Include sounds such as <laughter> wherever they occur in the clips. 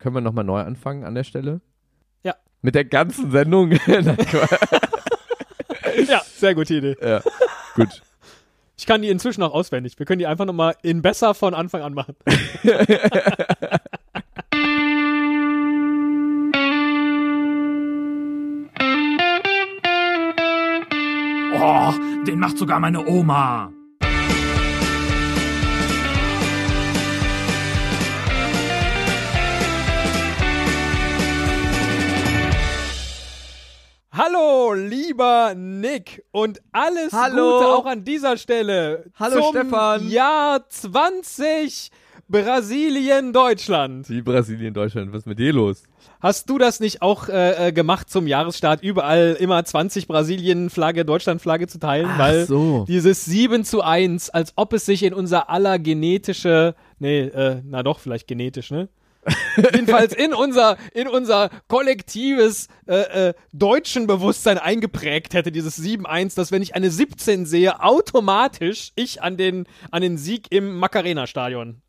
Können wir nochmal neu anfangen an der Stelle? Ja. Mit der ganzen Sendung? <laughs> Ja, sehr gute Idee. ja. Gut. Ich kann die inzwischen auch auswendig. Wir können die einfach nochmal in besser von Anfang an machen. Oh, den macht sogar meine Oma. Hallo, lieber Nick und alles Hallo. Gute auch an dieser Stelle. Hallo, zum Stefan. Jahr 20 Brasilien, Deutschland. Wie Brasilien, Deutschland, was ist mit dir los? Hast du das nicht auch äh, äh, gemacht zum Jahresstart, überall immer 20 Brasilien-Flagge, Deutschland-Flagge zu teilen? Ach weil so. dieses 7 zu 1, als ob es sich in unser aller genetische, nee, äh, na doch, vielleicht genetisch, ne? <laughs> Jedenfalls in unser, in unser kollektives äh, äh, deutschen Bewusstsein eingeprägt hätte, dieses 7-1, dass wenn ich eine 17 sehe, automatisch ich an den, an den Sieg im Macarena-Stadion.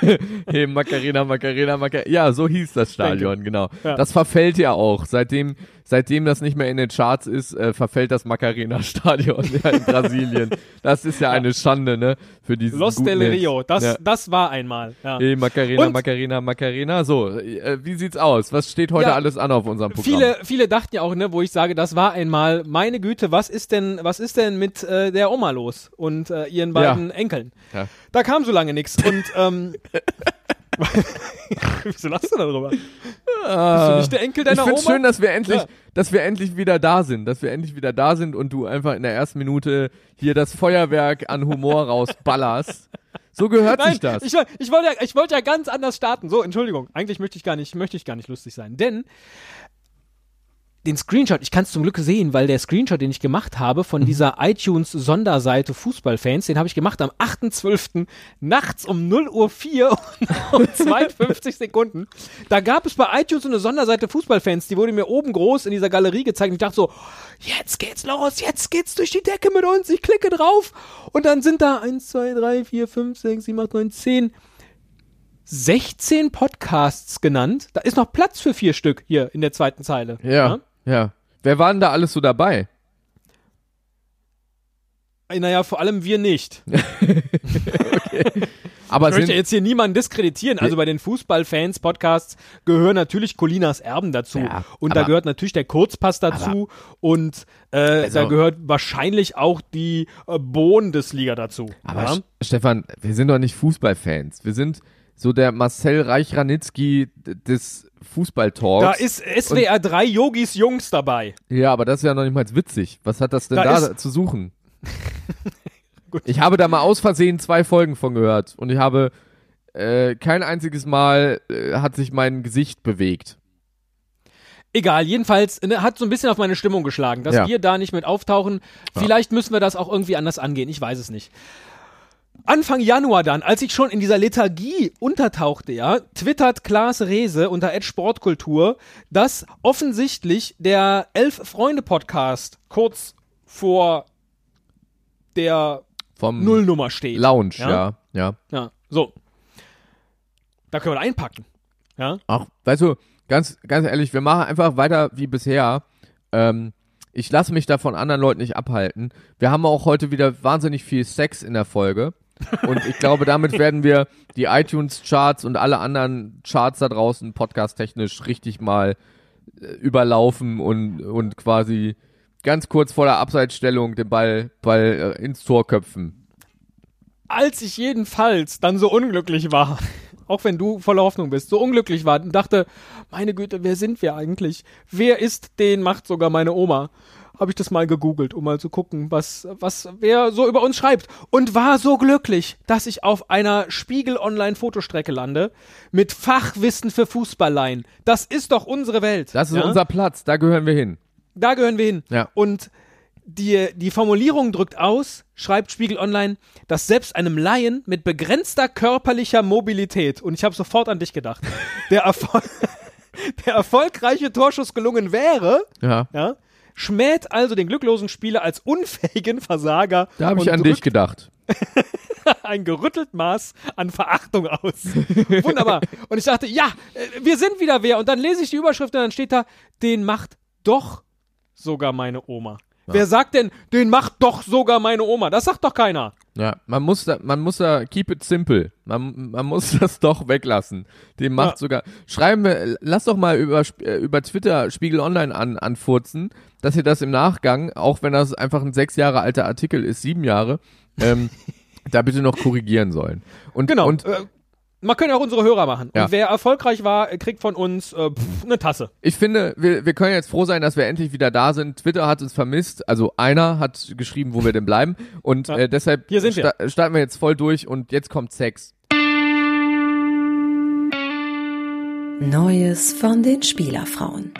<laughs> Hey, Macarena, Macarena, Macarena. Ja, so hieß das Stadion, genau. Ja. Das verfällt ja auch. Seitdem, seitdem das nicht mehr in den Charts ist, äh, verfällt das Macarena-Stadion <laughs> ja, in Brasilien. Das ist ja eine Schande, ne? Für dieses Los del. Rio, das, Ja. das war einmal. Ja. Hey, Macarena, Und- Macarena, Macarena. So, äh, wie sieht's aus? Was steht heute alles an auf unserem Programm? Viele, viele dachten ja auch, ne, wo ich sage, das war einmal, meine Güte, was ist denn, was ist denn mit äh, der Oma los und äh, ihren beiden Enkeln? Da kam so lange nichts. Und ähm, <laughs> <laughs> wieso lachst du darüber? Bist du nicht der Enkel Ah. ich deiner finde Oma? schön, dass wir endlich, Ja. dass wir endlich wieder da sind, dass wir endlich wieder da sind und du einfach in der ersten Minute hier das Feuerwerk an Humor rausballerst. So gehört Nein, sich das. ich, ich wollte ja, ich wollte ja ganz anders starten. So, Entschuldigung. Eigentlich möchte ich gar nicht, möchte ich gar nicht lustig sein. Denn den Screenshot, ich kann es zum Glück sehen, weil der Screenshot, den ich gemacht habe Mhm. von dieser iTunes-Sonderseite Fußballfans, den habe ich gemacht am 8.12. nachts um 0 Uhr 4 <laughs> und 52 Sekunden. Da gab es bei iTunes eine Sonderseite Fußballfans, die wurde mir oben groß in dieser Galerie gezeigt. Und ich dachte so, jetzt geht's los, jetzt geht's durch die Decke mit uns. Ich klicke drauf und dann sind da 1, 2, 3, 4, 5, 6, 7, 8, 9, 10, 16 Podcasts genannt. Da ist noch Platz für vier Stück hier in der zweiten Zeile. ja, ja. Wer war denn da alles so dabei? Naja, vor allem wir nicht. <laughs> <laughs> Aber Ich möchte jetzt hier niemanden diskreditieren. Also bei den Fußballfans-Podcasts gehören natürlich Colinas Erben dazu. Ja, und da gehört natürlich der Kurzpass dazu. und äh, Also- da gehört wahrscheinlich auch die äh, Bundesliga dazu. aber ja? Stefan, wir sind doch nicht Fußballfans. Wir sind so der Marcel Reich-Ranitzky des Fußballtalks. Da ist SWR 3 Yogis Jungs dabei. Ja, aber das ist ja noch nicht mal witzig. Was hat das denn Da da, zu suchen? <laughs> Gut. Ich habe da mal aus Versehen zwei Folgen von gehört und ich habe äh, kein einziges Mal äh, hat sich mein Gesicht bewegt. Egal, jedenfalls ne, hat so ein bisschen auf meine Stimmung geschlagen, dass Ja. wir da nicht mit auftauchen. Vielleicht müssen wir das auch irgendwie anders angehen, ich weiß es nicht. Anfang Januar dann, als ich schon in dieser Lethargie untertauchte, ja, twittert Klaas Rehse unter Sportkultur, dass offensichtlich der Elf-Freunde-Podcast kurz vor der Vom Nullnummer steht. Lounge, Ja? ja. ja. Ja, so. Da können wir da einpacken. Ja, Ach, weißt du, ganz, ganz ehrlich, wir machen einfach weiter wie bisher. Ähm, ich lasse mich da von anderen Leuten nicht abhalten. Wir haben auch heute wieder wahnsinnig viel Sex in der Folge. Und ich glaube, damit werden wir die iTunes-Charts und alle anderen Charts da draußen podcast-technisch richtig mal äh, überlaufen und, und quasi ganz kurz vor der Abseitsstellung den Ball, Ball äh, ins Tor köpfen. als ich jedenfalls dann so unglücklich war, auch wenn du voller Hoffnung bist, so unglücklich war und dachte, meine Güte, wer sind wir eigentlich? Wer ist den macht sogar meine Oma? Habe ich das mal gegoogelt, um mal zu gucken, was, was, wer so über uns schreibt. Und war so glücklich, dass ich auf einer Spiegel Online Fotostrecke lande mit Fachwissen für Fußballleien. Das ist doch unsere Welt. Das ist ja? unser Platz, da gehören wir hin. Da gehören wir hin. Ja. Und die, die Formulierung drückt aus, schreibt Spiegel Online, dass selbst einem Laien mit begrenzter körperlicher Mobilität, und ich habe sofort an dich gedacht, <laughs> der, Erfol <laughs> der erfolgreiche Torschuss gelungen wäre, Ja. ja, schmäht also den glücklosen Spieler als unfähigen Versager. Da habe ich an dich gedacht. <laughs> ein gerüttelt Maß an Verachtung aus. Wunderbar. Und ich dachte, ja, äh, wir sind wieder wer. Und dann lese ich die Überschrift und dann steht da, den macht doch sogar meine Oma. Wer sagt denn, den macht doch sogar meine Oma? Das sagt doch keiner. Ja, man muss da, man muss da keep it simple. Man, man muss <laughs> das doch weglassen. Den macht Ja. sogar. Schreiben wir, lass doch mal über, äh, über Twitter Spiegel Online an, anfurzen, dass ihr das im Nachgang, auch wenn das einfach ein sechs Jahre alter Artikel ist, sieben Jahre, ähm, <laughs> da bitte noch korrigieren sollen. Und, Genau. Und äh, man kann ja auch unsere Hörer machen. Ja. Und wer erfolgreich war, kriegt von uns äh, pff, eine Tasse. ich finde, wir, wir können jetzt froh sein, dass wir endlich wieder da sind. Twitter hat uns vermisst. Also einer hat geschrieben, wo wir denn bleiben. Und Ja. äh, deshalb Hier sind wir. sta starten wir jetzt voll durch und jetzt kommt Sex. Neues von den Spielerfrauen.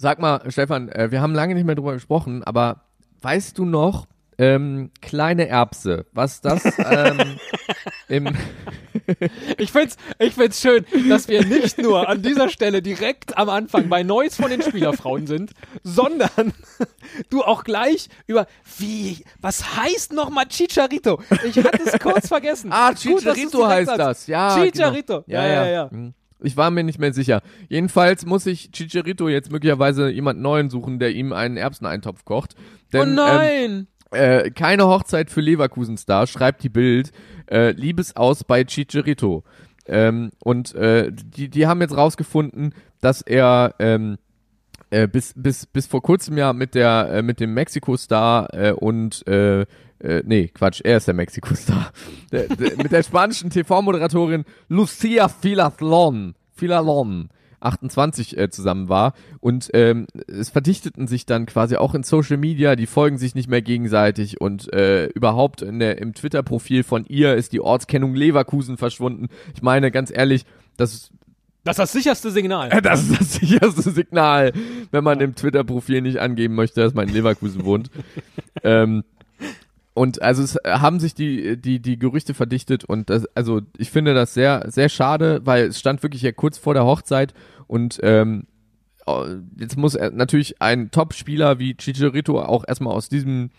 Sag mal, Stefan, äh, wir haben lange nicht mehr drüber gesprochen, aber weißt du noch, ähm, kleine Erbse, was das <laughs> ähm, im <laughs> Ich find's, ich find's schön, dass wir nicht nur an dieser Stelle direkt am Anfang bei Neues von den Spielerfrauen sind, sondern <laughs> du auch gleich über wie, was heißt nochmal Chicharito? Ich hatte es kurz vergessen. Ah, Gut, Chicharito direkt heißt das. Ja, Chicharito. Genau. Ja, ja, ja. Hm. Ich war mir nicht mehr sicher. Jedenfalls muss ich Chicharito jetzt möglicherweise jemand neuen suchen, der ihm einen Erbseneintopf kocht. Denn, Oh Ähm, nein! Äh, keine Hochzeit für Leverkusen-Star, schreibt die Bild. Äh, Liebesaus bei Chicharito. Ähm, und äh, die, die haben jetzt rausgefunden, dass er ähm, äh, bis, bis, bis vor kurzem ja mit der äh, mit dem Mexiko-Star äh, und äh, äh, nee, Quatsch, er ist der Mexiko-Star. Mit der spanischen TV-Moderatorin Lucia Filalon, Filalon 28 äh, zusammen war und ähm, es verdichteten sich dann quasi auch in Social Media, die folgen sich nicht mehr gegenseitig und äh, überhaupt in der, im Twitter-Profil von ihr ist die Ortskennung Leverkusen verschwunden. Ich meine, ganz ehrlich, das Das ist das sicherste Signal. <laughs> das ist das sicherste Signal, wenn man im Twitter-Profil nicht angeben möchte, dass man in Leverkusen wohnt. <laughs> ähm, und also es haben sich die, die, die Gerüchte verdichtet und das, also ich finde das sehr, sehr schade, weil es stand wirklich ja kurz vor der Hochzeit und ähm, jetzt muss er natürlich ein Top-Spieler wie Chicharito auch erstmal aus diesem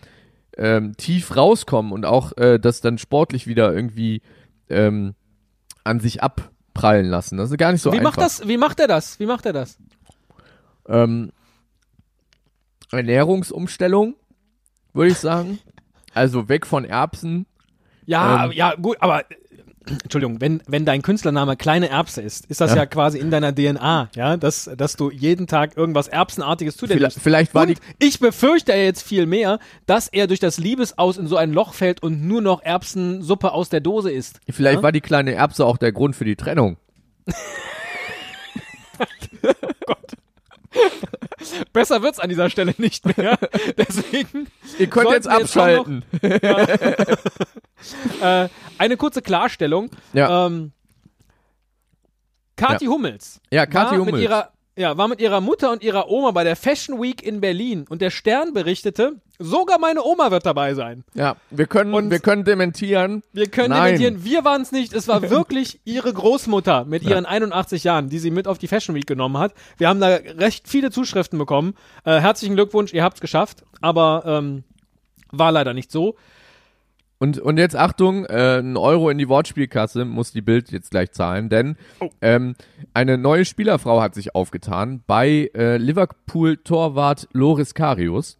ähm, Tief rauskommen und auch äh, das dann sportlich wieder irgendwie ähm, an sich abprallen lassen. Das ist gar nicht so wie einfach. macht das, wie macht er das? Wie macht er das? Ähm, Ernährungsumstellung, würde ich sagen. Also weg von Erbsen. Ja, Ähm. ja, gut, aber Entschuldigung, wenn, wenn dein Künstlername kleine Erbse ist, ist das ja, Ja. quasi in deiner DNA, ja, dass, dass du jeden Tag irgendwas Erbsenartiges zu dir Vielleicht, nimmst. vielleicht war Und die. ich befürchte jetzt viel mehr, dass er durch das Liebesaus in so ein Loch fällt und nur noch Erbsensuppe aus der Dose isst. Vielleicht Ja? war die kleine Erbse auch der Grund für die Trennung. <laughs> <laughs> Besser wird's an dieser Stelle nicht mehr. <laughs> Deswegen Ihr könnt jetzt wir jetzt noch- abschalten. <laughs> äh, eine kurze Klarstellung. Ja. Ähm, Kathi Hummels. Ja, Kathi Hummels. Mit ihrer, ja, war mit ihrer Mutter und ihrer Oma bei der Fashion Week in Berlin und der Stern berichtete, sogar meine Oma wird dabei sein. Ja, wir können, Und- wir können dementieren. Wir können Nein. dementieren, wir waren es nicht. Es war <laughs> wirklich ihre Großmutter mit ihren 81 Jahren, die sie mit auf die Fashion Week genommen hat. Wir haben da recht viele Zuschriften bekommen. Äh, herzlichen Glückwunsch, ihr habt's geschafft. Aber ähm, war leider nicht so. Und, und jetzt Achtung, äh, ein Euro in die Wortspielkasse muss die Bild jetzt gleich zahlen, denn Oh. ähm, eine neue Spielerfrau hat sich aufgetan bei äh, Liverpool-Torwart Loris Karius,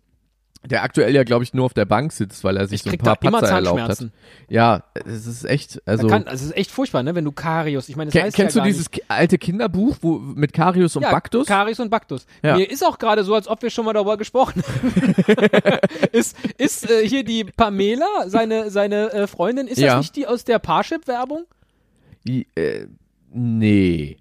der aktuell ja, glaube ich, nur auf der Bank sitzt, weil er sich Ich so ein paar Patzer erlaubt hat. Ja, es ist echt, also... Kann, also es ist echt furchtbar, ne? Wenn du Karius, ich meine, das heißt kennst ja du dieses ki- alte Kinderbuch wo, mit Karius und ja, Baktus? Karius und Baktus. Ja. Mir ist auch gerade so, als ob wir schon mal darüber gesprochen haben. <laughs> ist ist äh, hier die Pamela, seine, seine äh, Freundin, ist das nicht die aus der Parship-Werbung? Äh, nee.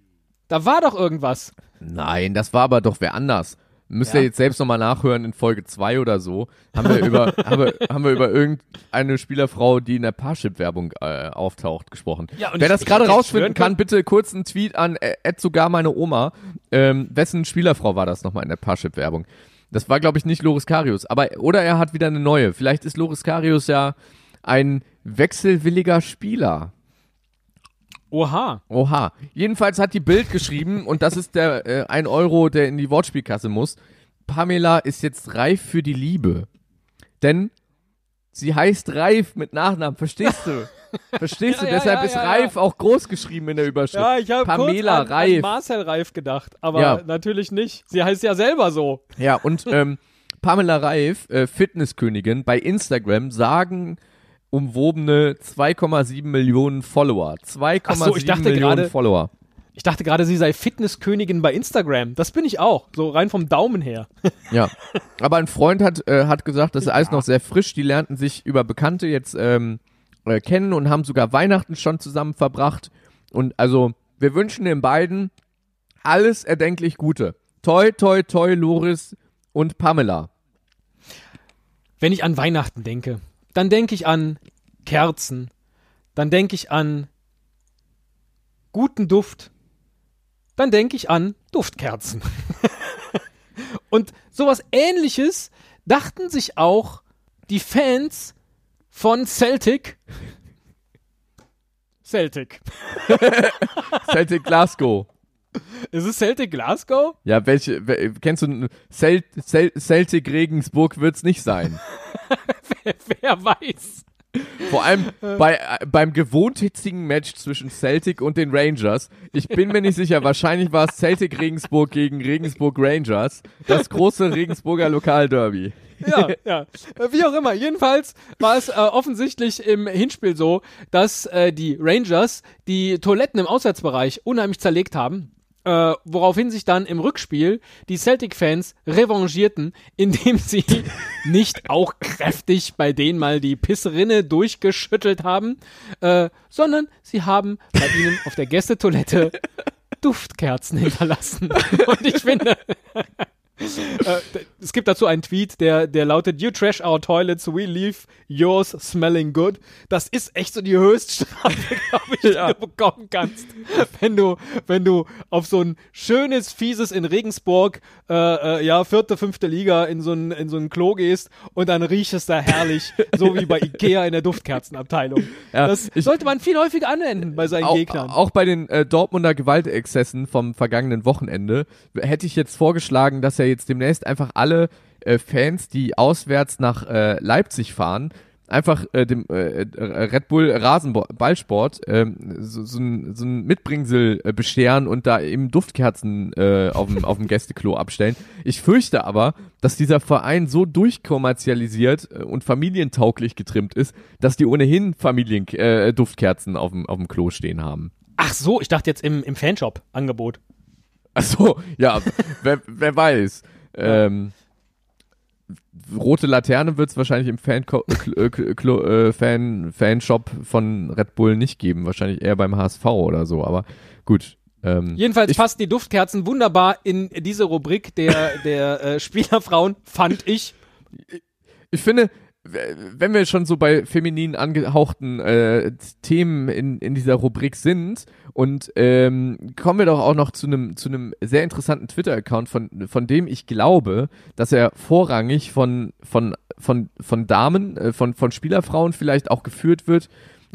Da war doch irgendwas. Nein, das war aber doch wer anders. Müsst Ja. ihr jetzt selbst nochmal nachhören in Folge 2 oder so. Haben wir über, <laughs> haben wir, haben wir über irgendeine Spielerfrau, die in der Parship-Werbung äh, auftaucht, gesprochen. Ja, und Wer das gerade rausfinden kann, bitte kurz einen Tweet an äh, Ed sogar meine Oma. Ähm, wessen Spielerfrau war das nochmal in der Parship-Werbung? Das war, glaube ich, nicht Loris Karius. Aber, oder er hat wieder eine neue. Vielleicht ist Loris Karius ja ein wechselwilliger Spieler. Oha. Oha. Jedenfalls hat die Bild geschrieben, und das ist der äh, ein Euro, der in die Wortspielkasse muss. Pamela ist jetzt reif für die Liebe. Denn sie heißt Reif mit Nachnamen, verstehst du? <laughs> Verstehst du? Ja, Deshalb ja, ist. Reif auch groß geschrieben in der Überschrift. Ja, ich habe kurz Pamela an, an Reif. Marcel Reif gedacht, aber natürlich nicht. Sie heißt ja selber so. Ja, und ähm, Pamela Reif, äh, Fitnesskönigin, bei Instagram sagen umwobene 2,7 Millionen Follower. 2,7 Ach so, Millionen gerade- Follower. Ich dachte gerade, sie sei Fitnesskönigin bei Instagram. Das bin ich auch, so rein vom Daumen her. <laughs> Ja. Aber ein Freund hat, äh, hat gesagt, das ist alles noch sehr frisch. Die lernten sich über Bekannte jetzt ähm, äh, kennen und haben sogar Weihnachten schon zusammen verbracht. Und also, wir wünschen den beiden alles erdenklich Gute. Toi, toi, toi, Loris und Pamela. Wenn ich an Weihnachten denke, dann denke ich an Kerzen, dann denke ich an guten Duft, dann denke ich an Duftkerzen. <laughs> Und sowas ähnliches dachten sich auch die Fans von Celtic. Celtic. <laughs> Celtic Glasgow. Ist es Celtic Glasgow? Ja, welche, wel- kennst du, Cel Cel Celtic Regensburg wird's nicht sein. <laughs> Wer weiß. Vor allem bei, äh, beim gewohnt hitzigen Match zwischen Celtic und den Rangers. Ich bin mir nicht sicher, wahrscheinlich war es Celtic Regensburg gegen Regensburg Rangers. Das große Regensburger Lokalderby. ja, ja. Äh, Wie auch immer. Jedenfalls war es äh, offensichtlich im Hinspiel so, dass äh, die Rangers die Toiletten im Auswärtsbereich unheimlich zerlegt haben. Äh, woraufhin sich dann im Rückspiel die Celtic-Fans revanchierten, indem <laughs> sie nicht auch kräftig bei denen mal die Pissrinne durchgeschüttelt haben, äh, sondern sie haben bei ihnen auf der Gästetoilette <laughs> Duftkerzen hinterlassen. Und ich finde, äh, es gibt dazu einen Tweet, der, der lautet, You trash our toilets, we leave yours smelling good. Das ist echt so die Höchststrafe, <laughs> glaube ich, die du bekommen kannst, wenn du, wenn du auf so ein schönes, fieses in Regensburg, äh, äh, ja, vierte, fünfte Liga in so ein, in so ein Klo gehst und dann riecht es da herrlich, so wie bei Ikea in der Duftkerzenabteilung. Ja, das sollte man viel häufiger anwenden bei seinen Auch, Gegnern. auch bei den äh, Dortmunder Gewaltexzessen vom vergangenen Wochenende hätte ich jetzt vorgeschlagen, dass er jetzt demnächst einfach alle äh, Fans, die auswärts nach äh, Leipzig fahren, einfach äh, dem äh, äh, Red Bull Rasenballsport ähm, so, so, ein, so Mitbringsel äh, bescheren und da eben Duftkerzen äh, auf dem <laughs> Gästeklo abstellen. Ich fürchte aber, dass dieser Verein so durchkommerzialisiert äh, und familientauglich getrimmt ist, dass die ohnehin Familien äh, auf dem auf dem Klo stehen haben. Ach so, ich dachte jetzt im, im Fanshop-Angebot. Ach so, ja, wer, wer weiß. Ähm, rote Laterne wird es wahrscheinlich im Fan äh, Klo- äh, Fan Fanshop von Red Bull nicht geben, wahrscheinlich eher beim HSV oder so, aber gut. Ähm, Jedenfalls passen die Duftkerzen wunderbar in diese Rubrik der, der äh, Spielerfrauen, fand ich. ich finde, wenn wir schon so bei feminin angehauchten äh, Themen in, in dieser Rubrik sind und ähm, kommen wir doch auch noch zu einem zu einem sehr interessanten Twitter-Account, von, von dem ich glaube, dass er vorrangig von, von, von, von Damen, äh, von, von Spielerfrauen vielleicht auch geführt wird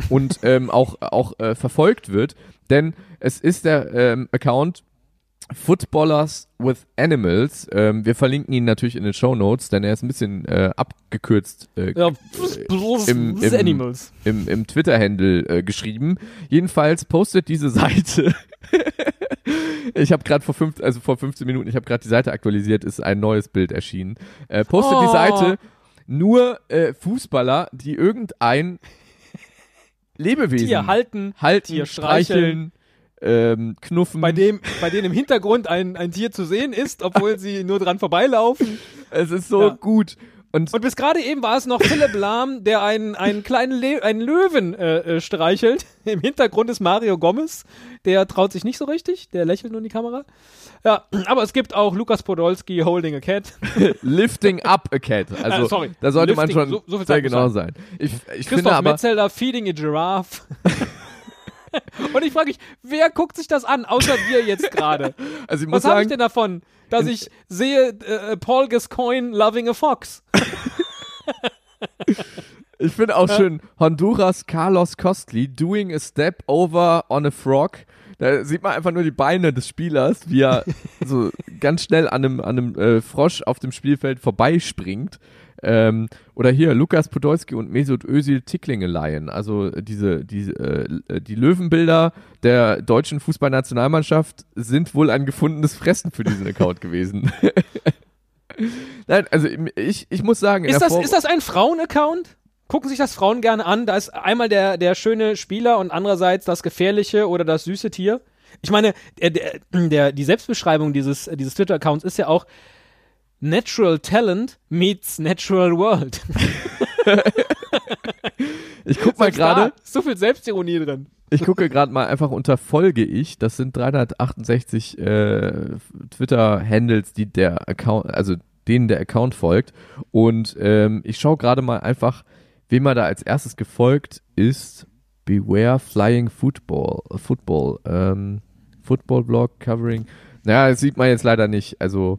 und ähm, auch, auch äh, verfolgt wird. Denn es ist der ähm, Account Footballers with Animals. Ähm, wir verlinken ihn natürlich in den Show Notes, denn er ist ein bisschen äh, abgekürzt äh, Ja, im, im, Animals. im, im Twitter-Handle äh, geschrieben. Jedenfalls postet diese <laughs> Seite. ich habe gerade vor fünf, also vor 15 Minuten, ich habe gerade die Seite aktualisiert, ist ein neues Bild erschienen. Äh, postet die Oh. Seite nur äh, Fußballer, die irgendein Lebewesen Tier halten, halten, Tier streicheln, ähm, knuffen. bei dem, bei denen im Hintergrund ein, ein Tier zu sehen ist, obwohl sie nur dran vorbeilaufen. <laughs> es ist so Ja. gut. Und, Und bis gerade eben war es noch Philipp Lahm, der einen, einen kleinen Le einen Löwen äh, äh, streichelt. <laughs> Im Hintergrund ist Mario Gomez. Der traut sich nicht so richtig, der lächelt nur in die Kamera. Ja, aber es gibt auch Lukas Podolski holding a cat. <laughs> lifting up a cat. Also Äh, sorry. da sollte Lifting, man schon so- so sehr genau sein. Ich, ich finde Christoph aber, Metzelder feeding a giraffe. Und ich frage mich, wer guckt sich das an, außer wir jetzt gerade? <laughs> also Was habe ich denn davon, dass ich sehe äh, Paul Gascoigne loving a fox? <laughs> ich finde auch schön Honduras Carlos Costly doing a step over on a frog. Da sieht man einfach nur die Beine des Spielers, wie er <laughs> so ganz schnell an einem, an einem äh, Frosch auf dem Spielfeld vorbeispringt. Ähm, oder hier Lukas Podolski und Mesut Özil Ticklingeleihen. Also diese, diese äh, die Löwenbilder der deutschen Fußballnationalmannschaft sind wohl ein gefundenes Fressen für diesen Account gewesen. <laughs> Nein, also ich, ich muss sagen, Ist das, Vor- ist das ein Frauen-Account? Gucken sich das Frauen gerne an? Da ist einmal der, der schöne Spieler und andererseits das gefährliche oder das süße Tier. Ich meine, der, der, die Selbstbeschreibung dieses, dieses Twitter-Accounts ist ja auch Natural Talent meets Natural World. <laughs> ich guck mal gerade, So viel Selbstironie drin. ich gucke gerade mal einfach unter Folge ich. Das sind 368 äh, Twitter-Handles, die der Account, also denen der Account folgt. Und ähm, ich schaue gerade mal einfach, wem er da als erstes gefolgt ist. Beware Flying Football, Football, ähm, Football Blog covering. Naja, das sieht man jetzt leider nicht. Also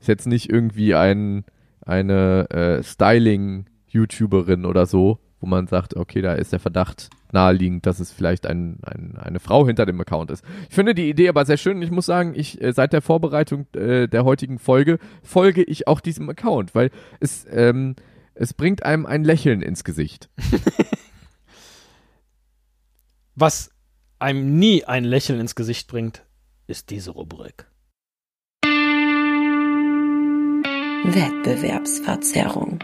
ist jetzt nicht irgendwie ein eine äh, Styling-YouTuberin oder so, wo man sagt, okay, da ist der Verdacht naheliegend, dass es vielleicht ein, ein, eine Frau hinter dem Account ist. Ich finde die Idee aber sehr schön. Ich muss sagen, ich äh, seit der Vorbereitung äh, der heutigen Folge folge ich auch diesem Account, weil es ähm, es bringt einem ein Lächeln ins Gesicht. <laughs> Was einem nie ein Lächeln ins Gesicht bringt, ist diese Rubrik. Wettbewerbsverzerrung.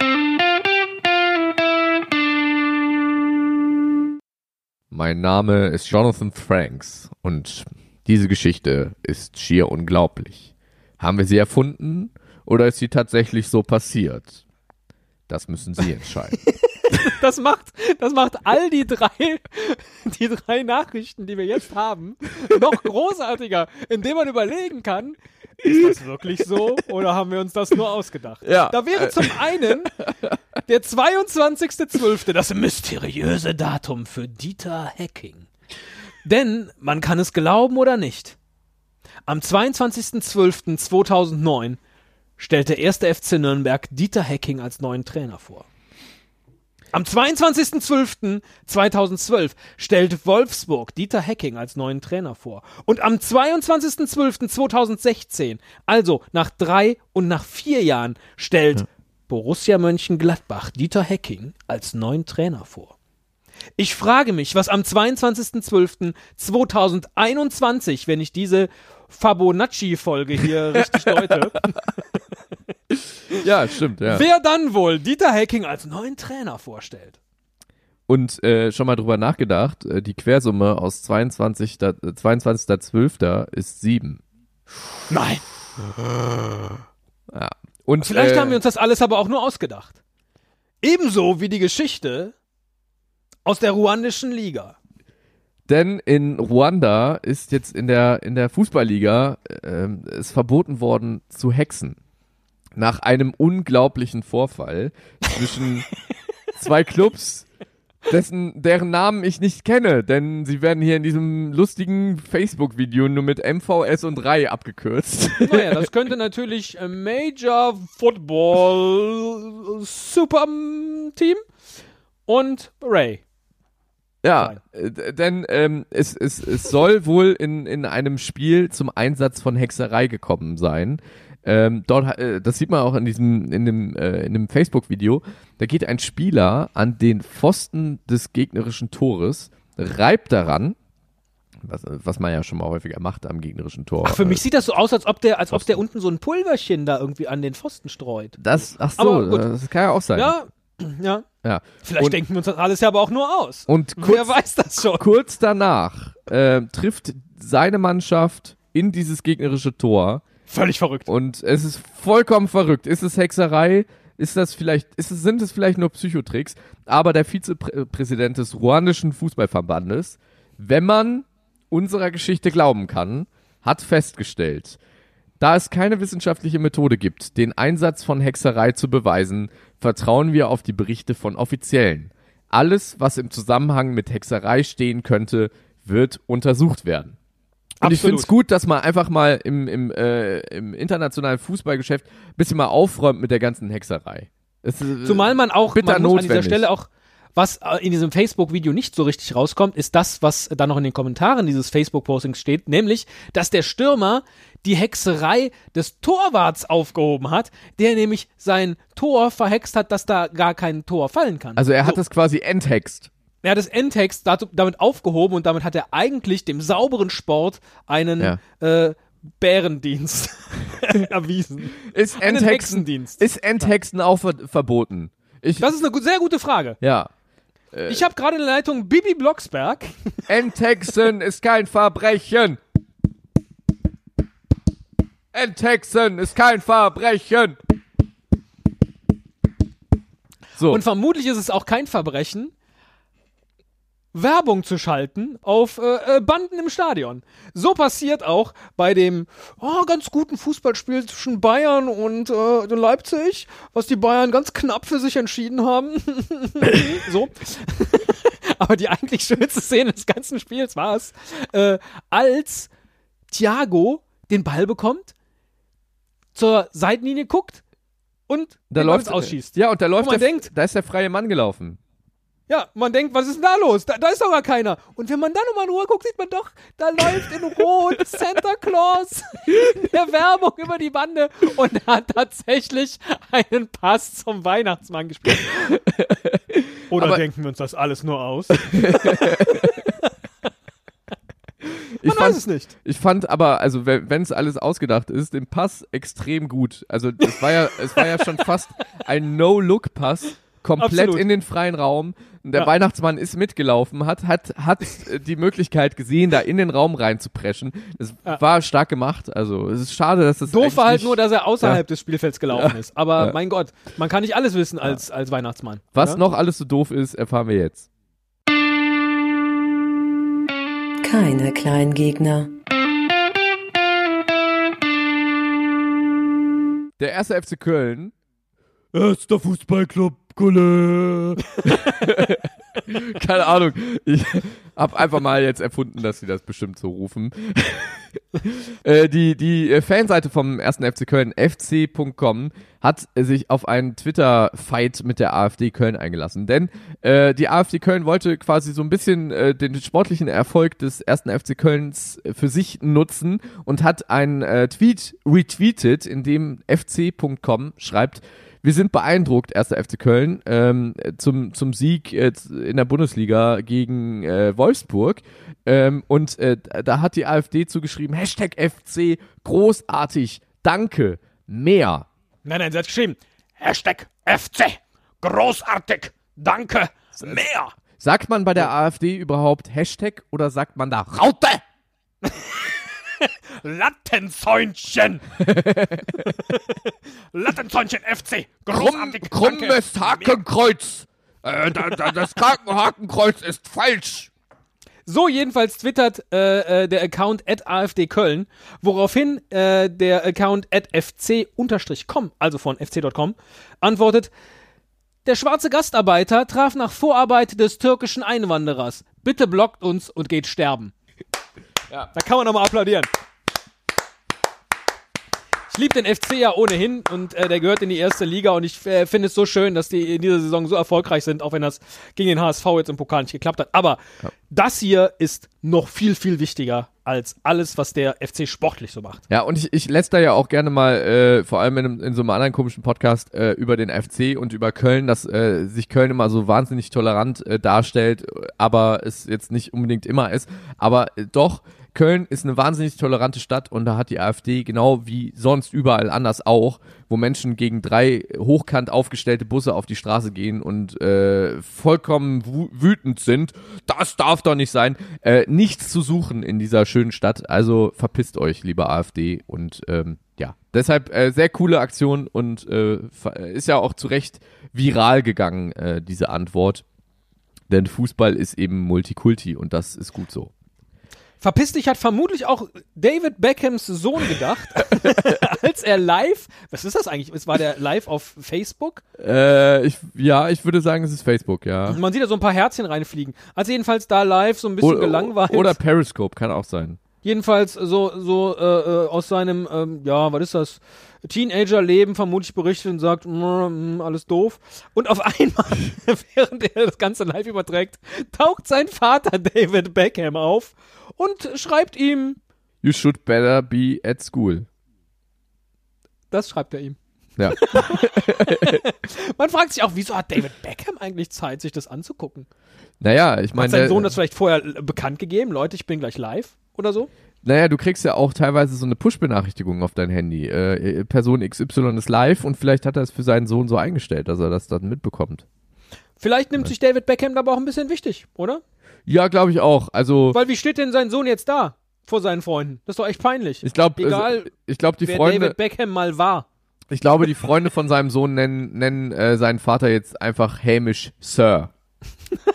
Mein Name ist Jonathan Franks und diese Geschichte ist schier unglaublich. Haben wir sie erfunden oder ist sie tatsächlich so passiert? Das müssen Sie entscheiden. <laughs> Das macht, das macht all die drei, die drei Nachrichten, die wir jetzt haben, noch großartiger, indem man überlegen kann, ist das wirklich so oder haben wir uns das nur ausgedacht? Ja, Da wäre zum einen der 22.12., das mysteriöse Datum für Dieter Hacking. Denn man kann es glauben oder nicht. Am 22.12.2009 stellt der erste FC Nürnberg Dieter Hecking als neuen Trainer vor. Am 22.12.2012 stellt Wolfsburg Dieter Hecking als neuen Trainer vor. Und am 22.12.2016, also nach drei und nach vier Jahren, stellt Borussia Mönchengladbach Dieter Hecking als neuen Trainer vor. Ich frage mich, was am 22.12.2021, wenn ich diese Fabonacci-Folge hier <laughs> richtig deute, ja, stimmt, ja. wer dann wohl Dieter Hecking als neuen Trainer vorstellt. Und äh, schon mal drüber nachgedacht, äh, die Quersumme aus 22. da- äh, 22.12. ist 7. Nein. Ja. Und, Vielleicht äh, haben wir uns das alles aber auch nur ausgedacht. Ebenso wie die Geschichte aus der ruandischen Liga. Denn in Ruanda ist jetzt in der, in der Fußballliga ist verboten worden zu hexen. Nach einem unglaublichen Vorfall zwischen <laughs> zwei Clubs, dessen, deren Namen ich nicht kenne, denn sie werden hier in diesem lustigen Facebook-Video nur mit MVS und 3 abgekürzt. Naja, das könnte <laughs> natürlich äh, Major Football Super Team und Ray. Ja, äh, d- denn ähm, es, es, es soll wohl in, in einem Spiel zum Einsatz von Hexerei gekommen sein. Ähm, dort, äh, das sieht man auch in diesem, in dem, äh, in dem Facebook-Video. Da geht ein Spieler an den Pfosten des gegnerischen Tores, reibt daran, was, was man ja schon mal häufiger macht am gegnerischen Tor. Ach, für Äh, mich sieht das so aus, als ob der, als ob der unten so ein Pulverchen da irgendwie an den Pfosten streut. Das, ach so, das kann ja auch sein. Ja, ja. Ja. Vielleicht Und- denken wir uns das alles ja aber auch nur aus. Und Wer kurz, weiß das schon? kurz danach äh, trifft seine Mannschaft in dieses gegnerische Tor. Völlig verrückt. Und es ist vollkommen verrückt. Ist es Hexerei? Ist das vielleicht, ist es, sind es vielleicht nur Psychotricks? Aber der Vizepräsident des ruandischen Fußballverbandes, wenn man unserer Geschichte glauben kann, hat festgestellt, da es keine wissenschaftliche Methode gibt, den Einsatz von Hexerei zu beweisen, vertrauen wir auf die Berichte von Offiziellen. Alles, was im Zusammenhang mit Hexerei stehen könnte, wird untersucht werden. Und ich Absolut. finde es gut, dass man einfach mal im, im, äh, im internationalen Fußballgeschäft ein bisschen mal aufräumt mit der ganzen Hexerei. Es ist, Zumal man auch, bitter man muss an dieser notwendig. Stelle auch was äh, in diesem Facebook-Video nicht so richtig rauskommt, ist das, was dann noch in den Kommentaren dieses Facebook-Postings steht, nämlich, dass der Stürmer die Hexerei des Torwarts aufgehoben hat, der nämlich sein Tor verhext hat, dass da gar kein Tor fallen kann. Also er hat es quasi enthext. Er hat das Endtext damit aufgehoben und damit hat er eigentlich dem sauberen Sport einen Ja. äh, Bärendienst <laughs> erwiesen. Ist Enthexen, ist Enthexen auch ver verboten? Ich, Das ist eine gu- sehr gute Frage. ja. Ich habe gerade in der Leitung Bibi Blocksberg. Enthexen ist kein Verbrechen. Enthexen ist kein Verbrechen. So. Und vermutlich ist es auch kein Verbrechen, Werbung zu schalten auf äh, äh, Banden im Stadion. So passiert auch bei dem oh, ganz guten Fußballspiel zwischen Bayern und äh, Leipzig, was die Bayern ganz knapp für sich entschieden haben. <laughs> so. <laughs> Aber die eigentlich schönste Szene des ganzen Spiels war es, äh, als Thiago den Ball bekommt, zur Seitenlinie guckt und da läuft ausschießt. Ja, und da läuft man der, denkt- da ist der freie Mann gelaufen. Ja, man denkt, was ist denn da los? Da, da ist doch gar keiner. Und wenn man dann nochmal in Ruhe guckt, sieht man doch, da läuft in Rot <laughs> Santa Claus in der Werbung über die Bande und er hat tatsächlich einen Pass zum Weihnachtsmann gespielt. <laughs> Oder Aber- denken wir uns das alles nur aus? <laughs> Ich Man weiß es nicht. Ich fand aber, also wenn es alles ausgedacht ist, den Pass extrem gut. Also es war ja, es war ja schon fast ein No-Look-Pass, komplett Absolut. in den freien Raum. Der Ja. Weihnachtsmann ist mitgelaufen, hat, hat, hat die Möglichkeit gesehen, da in den Raum reinzupreschen. Es Ja. war stark gemacht. Also es ist schade, dass das Doof war halt nur, dass er außerhalb Ja. des Spielfelds gelaufen ist. Aber mein Gott, man kann nicht alles wissen als, als Weihnachtsmann. Was ja? noch alles so doof ist, erfahren wir jetzt. Keine Kleingegner. Der erste FC Köln. Erster Fußballclub Kulle. <laughs> Keine Ahnung. Ich hab einfach mal jetzt erfunden, dass sie das bestimmt so rufen. <laughs> äh, die die Fanseite vom ersten FC Köln, fc.com, hat sich auf einen Twitter-Fight mit der AfD Köln eingelassen. Denn äh, die AfD Köln wollte quasi so ein bisschen äh, den sportlichen Erfolg des ersten FC Kölns für sich nutzen und hat einen äh, Tweet retweetet, in dem fc.com schreibt, wir sind beeindruckt, erster FC Köln, ähm, zum, zum Sieg äh, in der Bundesliga gegen äh, Wolfsburg. Ähm, und äh, da hat die AfD zugeschrieben, Hashtag FC, großartig, danke, mehr. Nein, nein, sie hat geschrieben. Hashtag FC. Großartig. Danke. Mehr. Sagt man bei der AfD überhaupt Hashtag oder sagt man da Raute. Lattenzäunchen. Lattenzäunchen <laughs> FC. Großartig. Mehr. Hakenkreuz? Äh, das Krankenhakenkreuz ist falsch. So jedenfalls twittert äh, äh, der Account at AfD Köln, woraufhin äh, der Account at fc-com, also von fc.com, antwortet, der schwarze Gastarbeiter traf nach Vorarbeit des türkischen Einwanderers. Bitte blockt uns und geht sterben. Ja. Da kann man nochmal applaudieren. Ich liebe den FC ja ohnehin und äh, der gehört in die erste Liga und ich äh, finde es so schön, dass die in dieser Saison so erfolgreich sind, auch wenn das gegen den HSV jetzt im Pokal nicht geklappt hat. Aber das hier ist noch viel, viel wichtiger als alles, was der FC sportlich so macht. Ja, und ich, ich lässt da ja auch gerne mal, äh, vor allem in, in so einem anderen komischen Podcast, äh, über den FC und über Köln, dass äh, sich Köln immer so wahnsinnig tolerant äh, darstellt, aber es jetzt nicht unbedingt immer ist. Aber äh, doch, Köln ist eine wahnsinnig tolerante Stadt und da hat die AfD genau wie sonst überall anders auch, wo Menschen gegen drei hochkant aufgestellte Busse auf die Straße gehen und äh, vollkommen wütend sind. Das darf doch nicht sein. Äh, nichts zu suchen in dieser schönen Stadt. Also verpisst euch, liebe AfD. Und ähm, ja, deshalb äh, sehr coole Aktion und äh, ist ja auch zu Recht viral gegangen, äh, diese Antwort. Denn Fußball ist eben Multikulti und das ist gut so. Verpiss dich hat vermutlich auch David Beckhams Sohn gedacht, <laughs> als er live, was ist das eigentlich? Es war der live auf Facebook? Äh, ich, ja, ich würde sagen, es ist Facebook, ja. Man sieht da so ein paar Herzchen reinfliegen. Als er jedenfalls da live so ein bisschen gelangweilt. oder Periscope, kann auch sein. Jedenfalls so, so äh, äh, aus seinem, ähm, ja, was ist das? Teenager-Leben vermutlich berichtet und sagt, mm, mm, alles doof. Und auf <laughs> einmal, während er das Ganze live überträgt, taucht sein Vater <laughs> David Beckham auf und schreibt ihm, You should better be at school. das schreibt er ihm. Ja. <laughs> Man fragt sich auch, wieso hat David Beckham eigentlich Zeit, sich das anzugucken? Naja, ich Hat meine, sein der- Sohn das vielleicht vorher äh, bekannt gegeben? Leute, ich bin gleich live oder so? naja, du kriegst ja auch teilweise so eine Push-Benachrichtigung auf dein Handy. Äh, Person XY ist live und vielleicht hat er es für seinen Sohn so eingestellt, dass er das dann mitbekommt. Vielleicht nimmt sich David Beckham da aber auch ein bisschen wichtig, oder? Ja, glaube ich auch. Also Weil wie steht denn sein Sohn jetzt da vor seinen Freunden? Das ist doch echt peinlich. ich glaube, Egal, ich glaube die wer Freunde, David Beckham mal war. ich glaube die Freunde von seinem Sohn nennen nennen äh, seinen Vater jetzt einfach hämisch Sir. <laughs>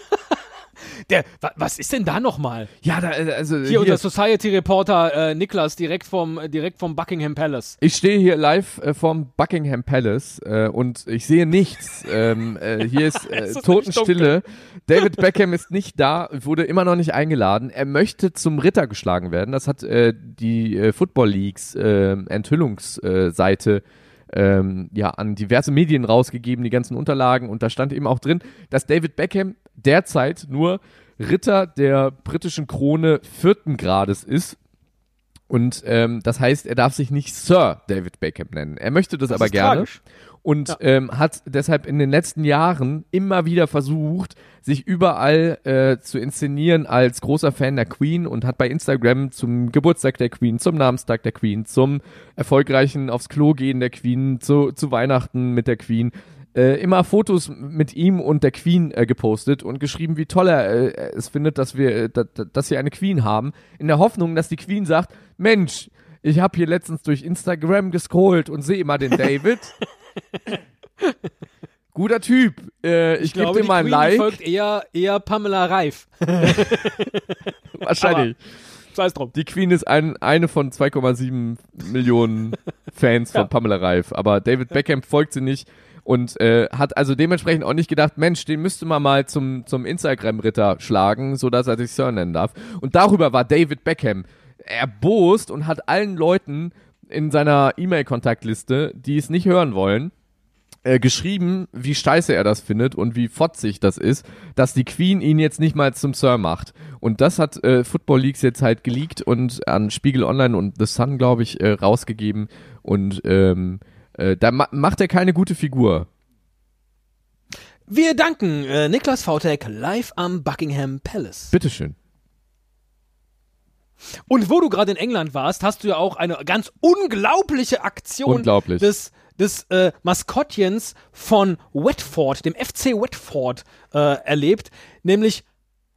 Der, wa, was ist denn da nochmal? Ja, da, also Hier, unser Society-Reporter äh, Niklas direkt vom, äh, direkt vom Buckingham Palace. Ich stehe hier live äh, vorm Buckingham Palace äh, und ich sehe nichts. ähm, äh, hier ist, <laughs> äh, ist Totenstille. David Beckham ist nicht da, wurde immer noch nicht eingeladen. Er möchte zum Ritter geschlagen werden. Das hat äh, die äh, Football Leagues äh, Enthüllungsseite ähm, ja an diverse Medien rausgegeben, die ganzen Unterlagen und da stand eben auch drin, dass David Beckham derzeit nur Ritter der britischen Krone vierten Grades ist und ähm, das heißt, er darf sich nicht Sir David Beckham nennen. Er möchte das, aber ist gerne tragisch. und Ja. ähm, hat deshalb in den letzten Jahren immer wieder versucht, sich überall äh, zu inszenieren als großer Fan der Queen und hat bei Instagram zum Geburtstag der Queen, zum Namenstag der Queen, zum erfolgreichen aufs Klo gehen der Queen, zu, zu Weihnachten mit der Queen äh, immer Fotos mit ihm und der Queen äh, gepostet und geschrieben, wie toll er äh, es findet, dass wir, äh, da, da, dass wir eine Queen haben, in der Hoffnung, dass die Queen sagt, Mensch, ich habe hier letztens durch Instagram gescrollt und sehe immer den David. <laughs> Guter Typ. Äh, ich Ich gebe glaube, dir mal ein Queen Like. folgt eher, eher Pamela Reif. <laughs> Wahrscheinlich. Sei es drum. Die Queen ist ein, eine von 2,7 Millionen Fans <laughs> von Ja. Pamela Reif. Aber David Beckham folgt sie nicht und äh, hat also dementsprechend auch nicht gedacht, Mensch, den müsste man mal zum, zum Instagram-Ritter schlagen, sodass er sich Sir nennen darf. Und darüber war David Beckham erbost und hat allen Leuten in seiner E-Mail-Kontaktliste, die es nicht hören wollen, äh, geschrieben, wie scheiße er das findet und wie fotzig das ist, dass die Queen ihn jetzt nicht mal zum Sir macht. Und das hat äh, Football Leagues jetzt halt geleakt und an Spiegel Online und The Sun, glaube ich, äh, rausgegeben. Und ähm, äh, da ma macht er keine gute Figur. Wir danken äh, Niklas Vautek live am Buckingham Palace. Bitteschön. Und wo du gerade in England warst, hast du ja auch eine ganz unglaubliche Aktion Unglaublich. des, des äh, Maskottchens von Watford, dem FC Watford, äh, erlebt, nämlich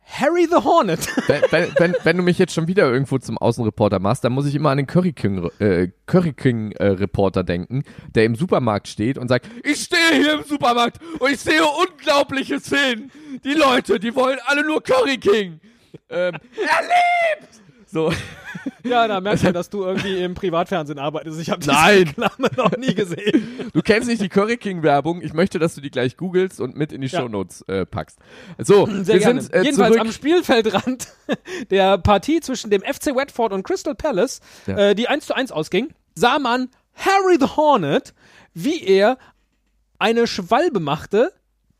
Harry the Hornet. <laughs> wenn, wenn, wenn, wenn du mich jetzt schon wieder irgendwo zum Außenreporter machst, dann muss ich immer an den Curry King, äh, Curry King äh, Reporter denken, der im Supermarkt steht und sagt, ich stehe hier im Supermarkt und ich sehe unglaubliche Szenen. Die Leute, die wollen alle nur Curry King. Ähm, er lebt! So, ja, da merkt man, <laughs> dass du irgendwie im Privatfernsehen arbeitest. Ich habe diese Nein. Reklame noch nie gesehen. <laughs> du kennst nicht die Curry King Werbung. Ich möchte, dass du die gleich googelst und mit in die Ja. Shownotes äh, packst. So, Sehr wir gerne. sind äh, Jedenfalls zurück. am Spielfeldrand <laughs> der Partie zwischen dem FC Watford und Crystal Palace, Ja. äh, die 1 zu 1 ausging, sah man Harry the Hornet, wie er eine Schwalbe machte,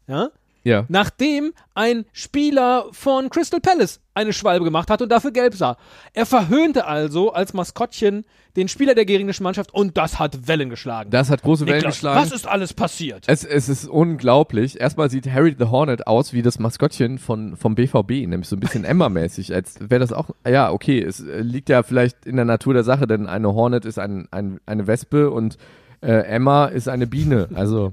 ja, ja. nachdem ein Spieler von Crystal Palace eine Schwalbe gemacht hat und dafür gelb sah. Er verhöhnte also als Maskottchen den Spieler der gegnerischen Mannschaft und das hat Wellen geschlagen. Das hat große Wellen Niklas, geschlagen. was ist alles passiert? Es, es ist unglaublich. Erstmal sieht Harry the Hornet aus wie das Maskottchen von, vom BVB, nämlich so ein bisschen Emma-mäßig, als wäre das auch, ja, okay, es äh, liegt ja vielleicht in der Natur der Sache, denn eine Hornet ist ein, ein, eine Wespe und äh, Emma ist eine Biene. Also,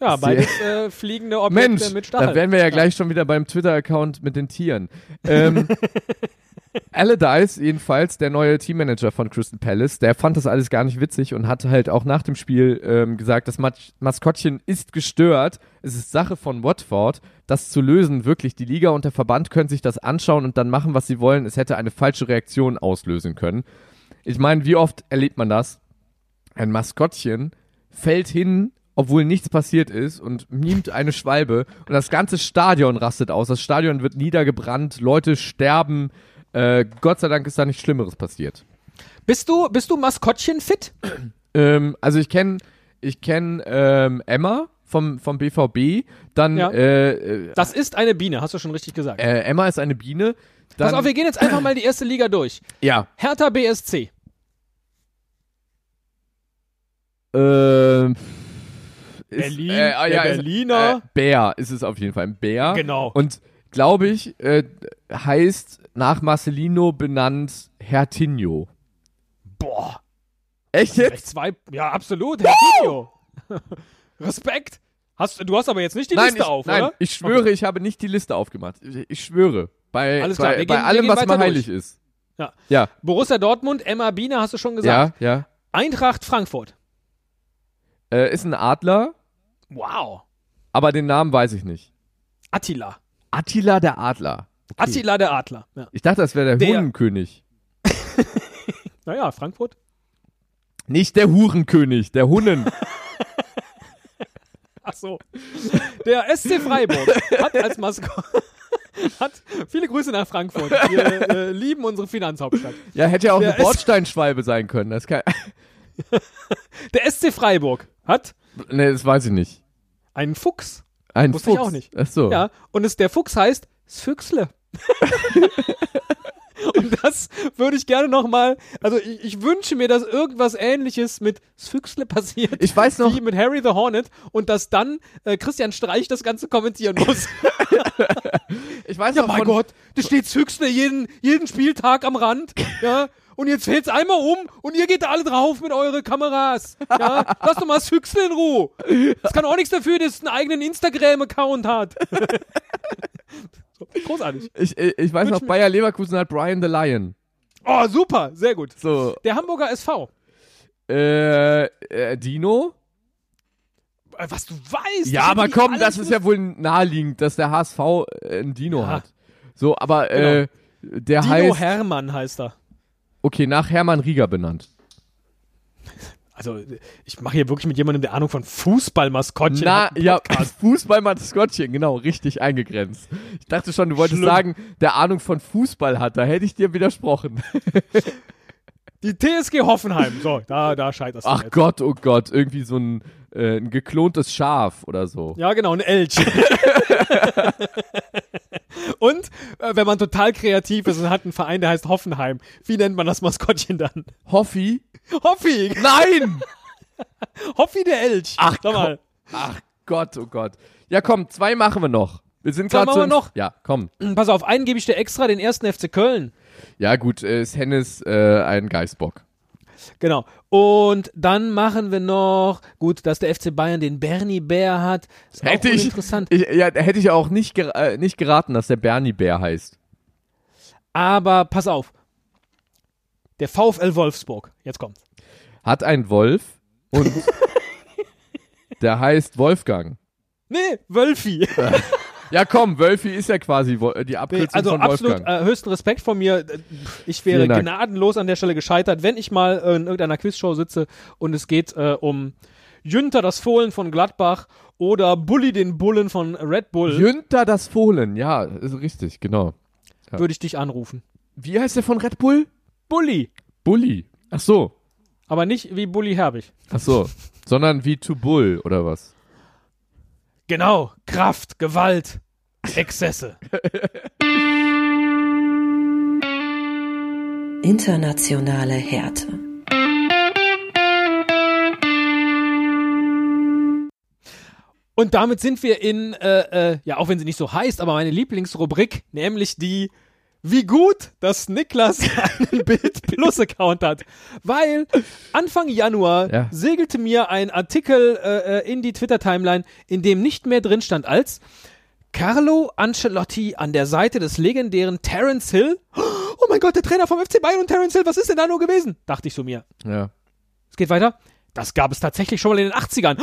Ja, beides äh, fliegende Objekte Mensch, mit Stacheln. da wären wir ja gleich schon wieder beim Twitter-Account mit den Tieren. Ähm, <laughs> Allardyce, jedenfalls, der neue Teammanager von Crystal Palace, der fand das alles gar nicht witzig und hat halt auch nach dem Spiel ähm, gesagt, das Mas Maskottchen ist gestört. Es ist Sache von Watford, das zu lösen. Wirklich, die Liga und der Verband können sich das anschauen und dann machen, was sie wollen. Es hätte eine falsche Reaktion auslösen können. Ich meine, wie oft erlebt man das? Ein Maskottchen fällt hin, obwohl nichts passiert ist und mimt eine Schwalbe und das ganze Stadion rastet aus. Das Stadion wird niedergebrannt, Leute sterben. Äh, Gott sei Dank ist da nichts Schlimmeres passiert. Bist du, bist du Maskottchen fit? Ähm, also ich kenne ich kenn, ähm, Emma vom, vom BVB. Dann Ja. äh, äh, Das ist eine Biene, hast du schon richtig gesagt. äh, Emma ist eine Biene. Dann, Pass auf, wir gehen jetzt einfach mal die erste Liga durch. ja. Hertha BSC. Ähm, ist, Berlin, äh, ah, ja, ist- Berliner. Äh, Bär ist es auf jeden Fall. Ein Bär. Genau. Und glaube ich, äh, heißt nach Marcelino benannt Hertinho. Boah. Echt jetzt? zwei. Ja, absolut. Herr Tito. <laughs> Respekt. Hast, du hast aber jetzt nicht die nein, Liste ich, auf, nein oder? ich schwöre, ich habe nicht die Liste aufgemacht. Ich, ich schwöre. Bei, Alles klar, bei, bei gehen- wir allem, was mir heilig ist. Ja. Ja, Borussia Dortmund, Emma Biene, hast du schon gesagt. ja, ja. Eintracht Frankfurt. Äh, ist ein Adler, Wow. aber den Namen weiß ich nicht. Attila. Attila der Adler. Attila der Adler. Ja. Ich dachte, das wäre der, Der- Hurenkönig. <laughs> Naja, Frankfurt. Nicht der Hurenkönig, der Hunnen. <laughs> Ach so. Der SC Freiburg hat als Maskott. <laughs> Hat viele Grüße nach Frankfurt. Wir äh, lieben unsere Finanzhauptstadt. ja, hätte ja auch Der eine Bordsteinschwalbe sein können. Das kann, Der SC Freiburg hat nee, das weiß ich nicht. einen Fuchs. Ein Wusste ich Fuchs. auch nicht. Ach so. Ja, und es, der Fuchs heißt Sfüchsle. <laughs> und das würde ich gerne nochmal, also ich, ich wünsche mir, dass irgendwas ähnliches mit Sfüchsle passiert. Ich weiß noch, Wie mit Harry the Hornet und dass dann äh, Christian Streich das Ganze kommentieren muss. <laughs> ich weiß ja, noch mein von, Gott, da steht Sfüchsle jeden, jeden Spieltag am Rand. Ja, und jetzt fällt's einmal um und ihr geht da alle drauf mit eure Kameras. Ja, <laughs> lass doch mal Sfüchsle in Ruhe. Das kann auch nichts dafür, dass es einen eigenen Instagram-Account hat. <laughs> großartig. ich, ich weiß noch, Bayer Leverkusen hat Brian the Lion. Oh, super, sehr gut. So, Der Hamburger SV. äh, äh Dino? Was du weißt. Ja, das aber komm, das ist ja wohl naheliegend, dass der HSV äh, ein Dino Ja. hat. So, aber äh, der Dino heißt, Hermann heißt er. Okay, nach Hermann Rieger benannt. Also, ich mache hier wirklich mit jemandem, der Ahnung von Fußballmaskottchen Na, hat. ja. <laughs> Fußballmaskottchen, genau, richtig eingegrenzt. Ich dachte schon, du wolltest Schlimm. sagen, der Ahnung von Fußball hat, da hätte ich dir widersprochen. Die TSG Hoffenheim. So, da, da scheiterst du Ach jetzt. Gott, oh Gott, irgendwie so ein, äh, ein geklontes Schaf oder so. Ja, genau, ein Elch. <laughs> und äh, wenn man total kreativ ist und hat einen Verein, der heißt Hoffenheim, wie nennt man das Maskottchen dann? Hoffi? Hoffi! Nein! <laughs> Hoffi der Elch. Ach, Sag mal. Ach Gott, oh Gott. Ja, komm, zwei machen wir noch. Wir sind Zwei gerade machen so noch? Ja, komm. Pass auf, einen gebe ich dir extra, den ersten FC Köln. Ja, gut, äh, ist Hennes äh, ein Geißbock. Genau. Und dann machen wir noch, gut, dass der FC Bayern den Bernie Bär hat. Ist Hätte auch ich, interessant. ich, ja, hätte ich auch nicht, äh, nicht geraten, dass der Bernie Bär heißt. Aber pass auf. Der VfL Wolfsburg. Jetzt kommt's. Hat ein Wolf und <laughs> der heißt Wolfgang. Nee, Wölfi. <laughs> Ja, komm, Wölfi ist ja quasi äh, die Abkürzung also von absolut Wolfgang. äh, höchsten Respekt von mir. Äh, Ich wäre gnadenlos an der Stelle gescheitert, wenn ich mal äh, in irgendeiner Quizshow sitze und es geht äh, um Jünter das Fohlen von Gladbach oder Bully den Bullen von Red Bull, Jünter das Fohlen, ja, ist richtig, genau. ja. würde ich dich anrufen. Wie heißt der von Red Bull? Bully. Bully. Ach so, Aber nicht wie Bully Herbig. ach so. Sondern wie to Bull oder was? Genau. Kraft, Gewalt, Exzesse. Internationale Härte. Und damit sind wir in, äh, äh, ja, auch wenn sie nicht so heißt, aber meine Lieblingsrubrik, nämlich die wie gut, dass Niklas <laughs> einen Bild Plus Account hat. Weil Anfang Januar Ja. segelte mir ein Artikel äh, äh, in die Twitter-Timeline, in dem nicht mehr drin stand als Carlo Ancelotti an der Seite des legendären Terence Hill. Oh mein Gott, der Trainer vom FC Bayern und Terence Hill, was ist denn da nur gewesen? Dachte ich so mir. Ja. Es geht weiter. Das gab es tatsächlich schon mal in den 80ern.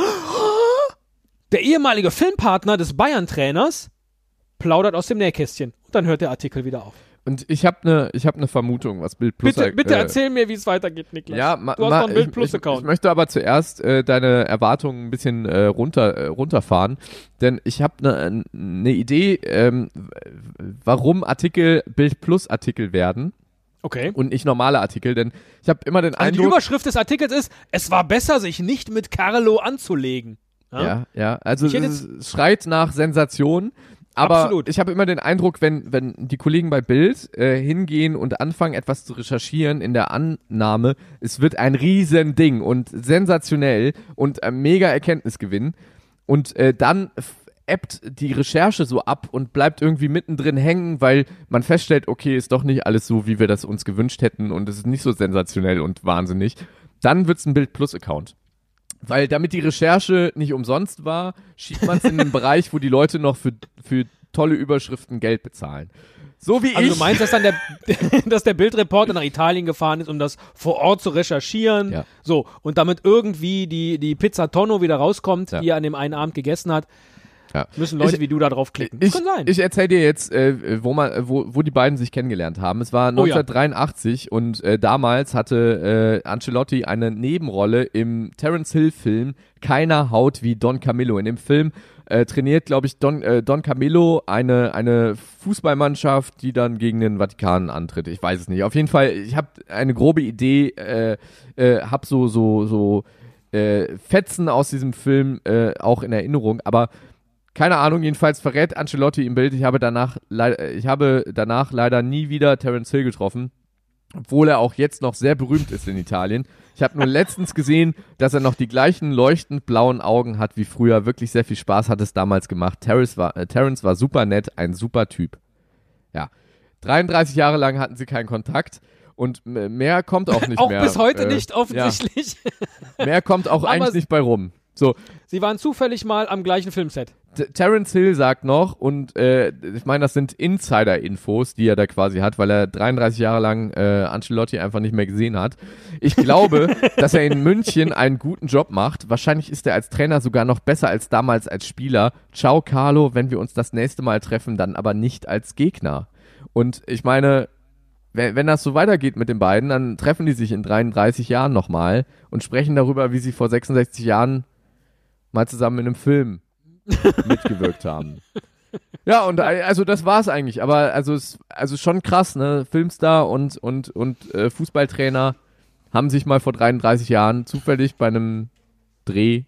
Der ehemalige Filmpartner des Bayern-Trainers plaudert aus dem Nähkästchen. Und dann hört der Artikel wieder auf. Und ich habe eine ich hab ne Vermutung, was Bild Plus Bitte, bitte äh, erzähl mir, wie es weitergeht, Niklas. Ja, ma, du hast ma, noch einen Bild ich, Plus ich, Account. ich möchte aber zuerst äh, deine Erwartungen ein bisschen äh, runter äh, runterfahren, denn ich habe eine ne Idee, ähm, warum Artikel Bild Plus Artikel werden okay. und nicht normale Artikel, denn ich habe immer den Also die Eindruck, Überschrift des Artikels ist, es war besser, sich nicht mit Carlo anzulegen. Ja? Ja, ja. Also Ich es schreit nach Sensation. Aber Absolut. ich habe immer den Eindruck, wenn, wenn die Kollegen bei Bild äh, hingehen und anfangen, etwas zu recherchieren in der Annahme, es wird ein Riesending und sensationell und ein mega Erkenntnisgewinn. Und äh, dann ebbt die Recherche so ab und bleibt irgendwie mittendrin hängen, weil man feststellt, okay, ist doch nicht alles so, wie wir das uns gewünscht hätten und es ist nicht so sensationell und wahnsinnig. Dann wird's ein Bild Plus Account. Weil damit die Recherche nicht umsonst war, schiebt man es in einen <laughs> Bereich, wo die Leute noch für, für tolle Überschriften Geld bezahlen. So wie Also ich. du meinst, dass dann der, <laughs> dass der Bildreporter nach Italien gefahren ist, um das vor Ort zu recherchieren. Ja. So, und damit irgendwie die, die Pizza Tonno wieder rauskommt, Ja. die er an dem einen Abend gegessen hat, Ja. müssen Leute Ich- wie du da drauf klicken. ich, Kann sein. ich erzähle dir jetzt, äh, wo, man, wo, wo die beiden sich kennengelernt haben. Es war Oh ja. 1983 und äh, damals hatte äh, Ancelotti eine Nebenrolle im Terence Hill Film Keiner haut wie Don Camillo. In dem Film äh, trainiert, glaube ich, Don, äh, Don Camillo eine, eine Fußballmannschaft, die dann gegen den Vatikan antritt. Ich weiß es nicht. Auf jeden Fall, ich habe eine grobe Idee, äh, äh, habe so, so, so äh, Fetzen aus diesem Film äh, auch in Erinnerung, aber keine Ahnung, jedenfalls verrät Ancelotti im Bild, ich habe danach, äh, ich habe danach leider nie wieder Terence Hill getroffen, obwohl er auch jetzt noch sehr berühmt ist in Italien. Ich habe nur letztens gesehen, dass er noch die gleichen leuchtend blauen Augen hat wie früher. Wirklich sehr viel Spaß hat es damals gemacht. Terence war, äh, Terence war super nett, ein super Typ. Ja. 33 Jahre lang hatten sie keinen Kontakt und mehr kommt auch nicht auch mehr. bis heute äh, nicht offensichtlich. Ja, mehr kommt auch eigentlich nicht bei rum. So, Sie waren zufällig mal am gleichen Filmset. Terence Hill sagt noch, und äh, ich meine, das sind Insider-Infos, die er da quasi hat, weil er 33 Jahre lang äh, Ancelotti einfach nicht mehr gesehen hat. Ich glaube, <laughs> dass er in München einen guten Job macht. Wahrscheinlich ist er als Trainer sogar noch besser als damals als Spieler. Ciao, Carlo, wenn wir uns das nächste Mal treffen, dann aber nicht als Gegner. Und ich meine, wenn, wenn das so weitergeht mit den beiden, dann treffen die sich in 33 Jahren nochmal und sprechen darüber, wie sie vor 66 Jahren mal zusammen in einem Film <laughs> mitgewirkt haben. Ja, und also das war's eigentlich, aber also es also schon krass, ne? Filmstar und und und äh, Fußballtrainer haben sich mal vor 33 Jahren zufällig bei einem Dreh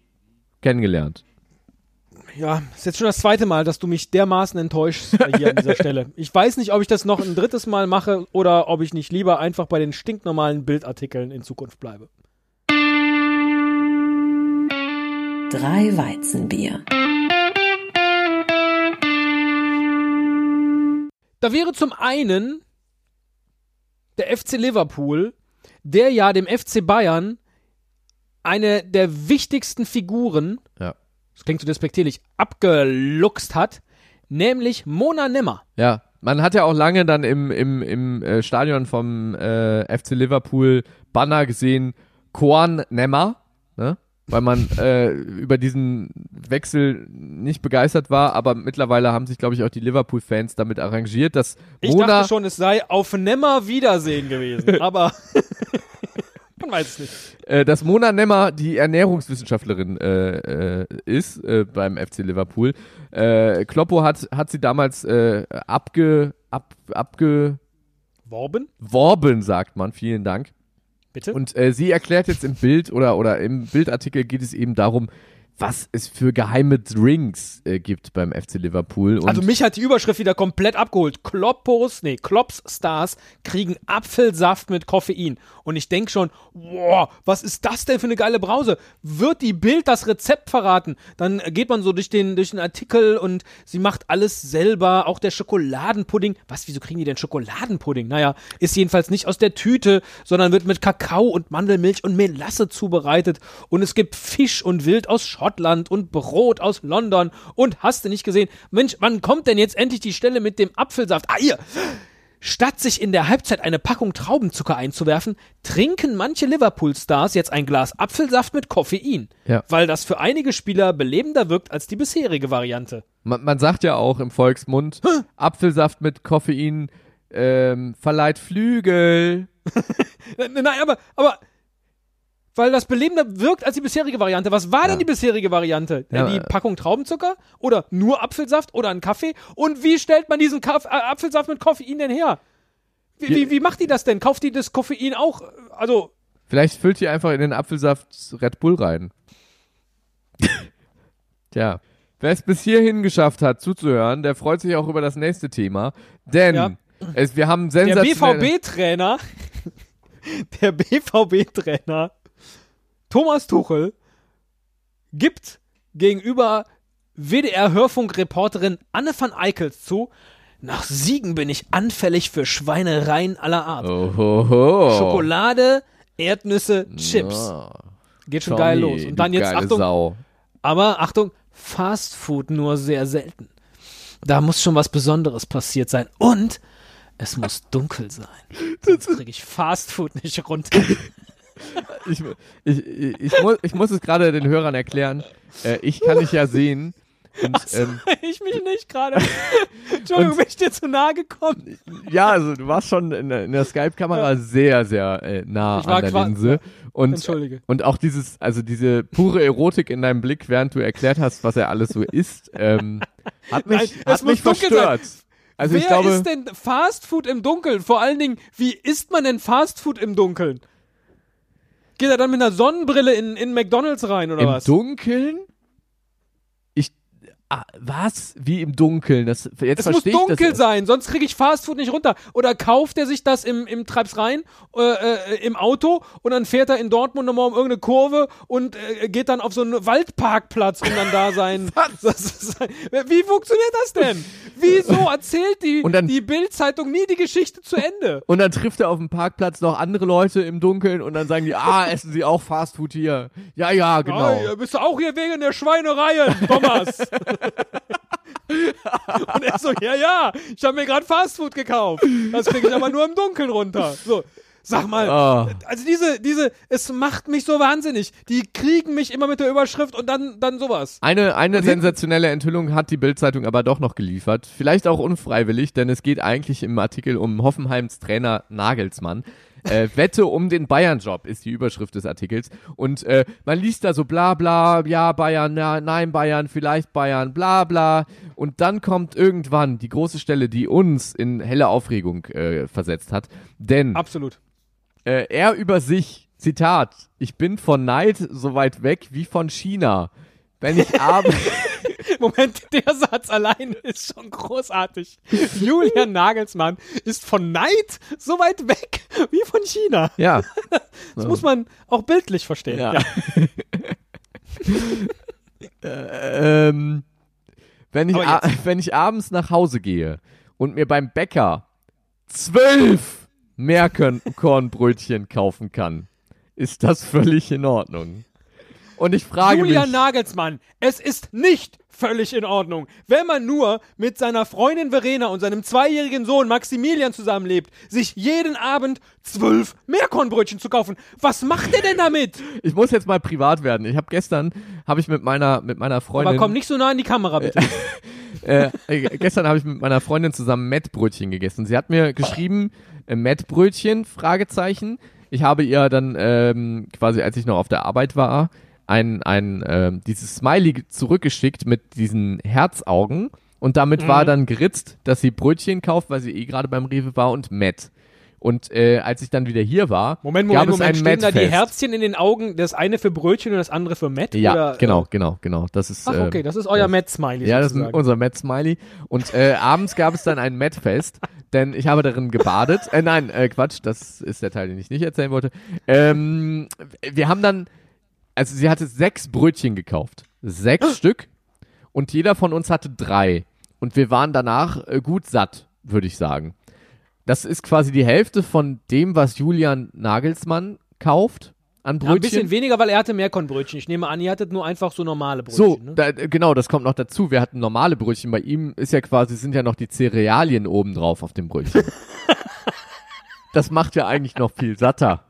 kennengelernt. Ja, ist jetzt schon das zweite Mal, dass du mich dermaßen enttäuschst hier an dieser <laughs> Stelle. Ich weiß nicht, ob ich das noch ein drittes Mal mache oder ob ich nicht lieber einfach bei den stinknormalen Bildartikeln in Zukunft bleibe. Drei Weizenbier. Da wäre zum einen der FC Liverpool, der ja dem FC Bayern eine der wichtigsten Figuren, Ja. das klingt so despektierlich, abgeluchst hat, nämlich Mona Nimmer. Ja, man hat ja auch lange dann im im im äh, Stadion vom äh, FC Liverpool Banner gesehen, Koan Nemmer, ne? Weil man äh, über diesen Wechsel nicht begeistert war, aber mittlerweile haben sich, glaube ich, auch die Liverpool-Fans damit arrangiert, dass Ich Mona dachte schon, es sei auf Nimmer Wiedersehen gewesen, <laughs> aber <laughs> man weiß es nicht. äh, dass Mona Nemmer die Ernährungswissenschaftlerin äh, äh, ist äh, beim FC Liverpool. Äh, Kloppo hat, hat sie damals äh, abge, ab, abgeworben, Worben, sagt man. Vielen Dank. Bitte? Und äh, sie erklärt jetzt im Bild oder, oder im Bildartikel geht es eben darum, was es für geheime Drinks äh, gibt beim FC Liverpool. Und also mich hat die Überschrift wieder komplett abgeholt. Kloppos, nee, Klopps Stars kriegen Apfelsaft mit Koffein. Und ich denke schon, wow, was ist das denn für eine geile Brause? Wird die Bild das Rezept verraten? Dann geht man so durch den, durch den Artikel und sie macht alles selber, auch der Schokoladenpudding. Was, wieso kriegen die denn Schokoladenpudding? Naja, ist jedenfalls nicht aus der Tüte, sondern wird mit Kakao und Mandelmilch und Melasse zubereitet. Und es gibt Fisch und Wild aus Schottland und Brot aus London. Und hast du nicht gesehen? Mensch, wann kommt denn jetzt endlich die Stelle mit dem Apfelsaft? Ah, hier! Statt sich in der Halbzeit eine Packung Traubenzucker einzuwerfen, trinken manche Liverpool-Stars jetzt ein Glas Apfelsaft mit Koffein, Ja. weil das für einige Spieler belebender wirkt als die bisherige Variante. man, man sagt ja auch im Volksmund, Apfelsaft mit Koffein ähm, verleiht Flügel. <laughs> Nein, aber, aber, weil das belebender wirkt als die bisherige Variante. Was war Ja. denn die bisherige Variante? Äh, Ja, die äh, Packung Traubenzucker? Oder nur Apfelsaft oder ein Kaffee? Und wie stellt man diesen Kaff äh, Apfelsaft mit Koffein denn her? Wie, wie, wie macht die das denn? Kauft die das Koffein auch? äh, Also, Vielleicht füllt ihr einfach in den Apfelsaft Red Bull rein. <laughs> Tja. Wer es bis hierhin geschafft hat, zuzuhören, der freut sich auch über das nächste Thema. Denn Ja. es, wir haben der sensationelle... BVB-Trainer, <laughs> der BVB-Trainer Thomas Tuchel gibt gegenüber WDR-Hörfunkreporterin Anne van Eickels zu, nach Siegen bin ich anfällig für Schweinereien aller Art. Ohoho. Schokolade, Erdnüsse, Chips. Oh, Geht schon Tommy, geil los. Und dann jetzt, Achtung, Sau. aber Achtung, Fast Food nur sehr selten. Da muss schon was Besonderes passiert sein. Und es muss dunkel sein. <laughs> Sonst kriege ich Fast Food nicht runter. Ich, ich, ich, ich, muss, ich muss es gerade den Hörern erklären. Äh, ich kann dich ja sehen. Und, ähm, <laughs> ich mich nicht gerade. <laughs> Entschuldigung, bin ich dir zu nahe gekommen? ja, also du warst schon in der, in der Skype-Kamera sehr, sehr äh, nah an der Linse. Und, Entschuldige. und auch dieses, also diese pure Erotik in deinem Blick, während du erklärt hast, was er alles so isst, ähm, hat mich, Nein, hat mich verstört. Also Wer ich glaube, ist denn Fast Food im Dunkeln? Vor allen Dingen, wie isst man denn Fast Food im Dunkeln? Geht er dann mit einer Sonnenbrille in, in McDonalds rein oder im was? Dunkeln? Ich, ah, was? Wie im Dunkeln? Das, jetzt Es muss ich dunkel das. sein, sonst kriege ich Fastfood nicht runter. Oder kauft er sich das im, im Treibs rein, äh, äh, im Auto und dann fährt er in Dortmund nochmal um irgendeine Kurve und äh, geht dann auf so einen Waldparkplatz, um dann da sein. <laughs> das ist, wie funktioniert das denn? Wieso erzählt die, dann- die Bild-Zeitung nie die Geschichte zu Ende? Und dann trifft er auf dem Parkplatz noch andere Leute im Dunkeln und dann sagen die, ah, essen sie auch Fastfood hier. Ja, ja, genau. Ah, bist du auch hier wegen der Schweinereien, Thomas? <laughs> und er so, ja, ja, ich habe mir gerade Fastfood gekauft. Das kriege ich aber nur im Dunkeln runter. So, sag mal, Ah. also diese, diese, es macht mich so wahnsinnig. Die kriegen mich immer mit der Überschrift und dann, dann sowas. Eine, eine sensationelle Enthüllung hat die Bildzeitung aber doch noch geliefert. Vielleicht auch unfreiwillig, denn es geht eigentlich im Artikel um Hoffenheims Trainer Nagelsmann. Äh, <laughs> Wette um den Bayern-Job ist die Überschrift des Artikels. Und äh, man liest da so bla bla, ja Bayern, ja, nein Bayern, vielleicht Bayern, bla bla. Und dann kommt irgendwann die große Stelle, die uns in helle Aufregung äh, versetzt hat. Denn Absolut. Äh, er über sich, Zitat, ich bin von Neid so weit weg wie von China. Wenn ich <laughs> abends... Moment, der Satz allein ist schon großartig. Julian Nagelsmann ist von Neid so weit weg wie von China. Ja. <laughs> Das muss man auch bildlich verstehen. Ja. <laughs> ähm, wenn, ich wenn ich abends nach Hause gehe und mir beim Bäcker zwölf Meerkornbrötchen kaufen kann, ist das völlig in Ordnung. Und ich frage Julian mich, Nagelsmann, es ist nicht völlig in Ordnung, wenn man nur mit seiner Freundin Verena und seinem zweijährigen Sohn Maximilian zusammenlebt, sich jeden Abend zwölf Meerkornbrötchen zu kaufen. Was macht er denn damit? ich muss jetzt mal privat werden. Ich habe gestern, habe ich mit meiner, mit meiner Freundin, Aber komm nicht so nah an die Kamera, bitte. <laughs> äh, äh, gestern habe ich mit meiner Freundin zusammen Mettbrötchen gegessen. Sie hat mir geschrieben, Mettbrötchen, Fragezeichen. Ich habe ihr dann ähm, quasi, als ich noch auf der Arbeit war, ein, ein ähm, dieses Smiley zurückgeschickt mit diesen Herzaugen und damit Mhm. war dann geritzt, dass sie Brötchen kauft, weil sie eh gerade beim Rewe war und Mett. Und äh, als ich dann wieder hier war, Moment, gab Moment, es Moment. ein Stehen da die. Herzchen in den Augen, das eine für Brötchen und das andere für Matt? Ja, oder, genau, Äh, genau, genau. Das ist. ach, okay, das ist euer Matt-Smiley. Ja, das ist unser Matt-Smiley. Und äh, abends gab es dann ein Matt-Fest, <laughs> denn ich habe darin gebadet. Äh, nein, äh, Quatsch, das ist der Teil, den ich nicht erzählen wollte. Ähm, wir haben dann, also sie hatte sechs Brötchen gekauft. Sechs <gasps> Stück. Und jeder von uns hatte drei. Und wir waren danach äh, gut satt, würde ich sagen. Das ist quasi die Hälfte von dem, was Julian Nagelsmann kauft an Ja, ein Brötchen. bisschen weniger, weil er hatte Meerkornbrötchen. Ich nehme an, ihr hattet nur einfach so normale Brötchen. So, ne? da, genau, das kommt noch dazu. Wir hatten normale Brötchen. Bei ihm ist ja quasi, sind ja noch die Cerealien oben drauf auf dem Brötchen. <laughs> das macht ja eigentlich noch viel satter.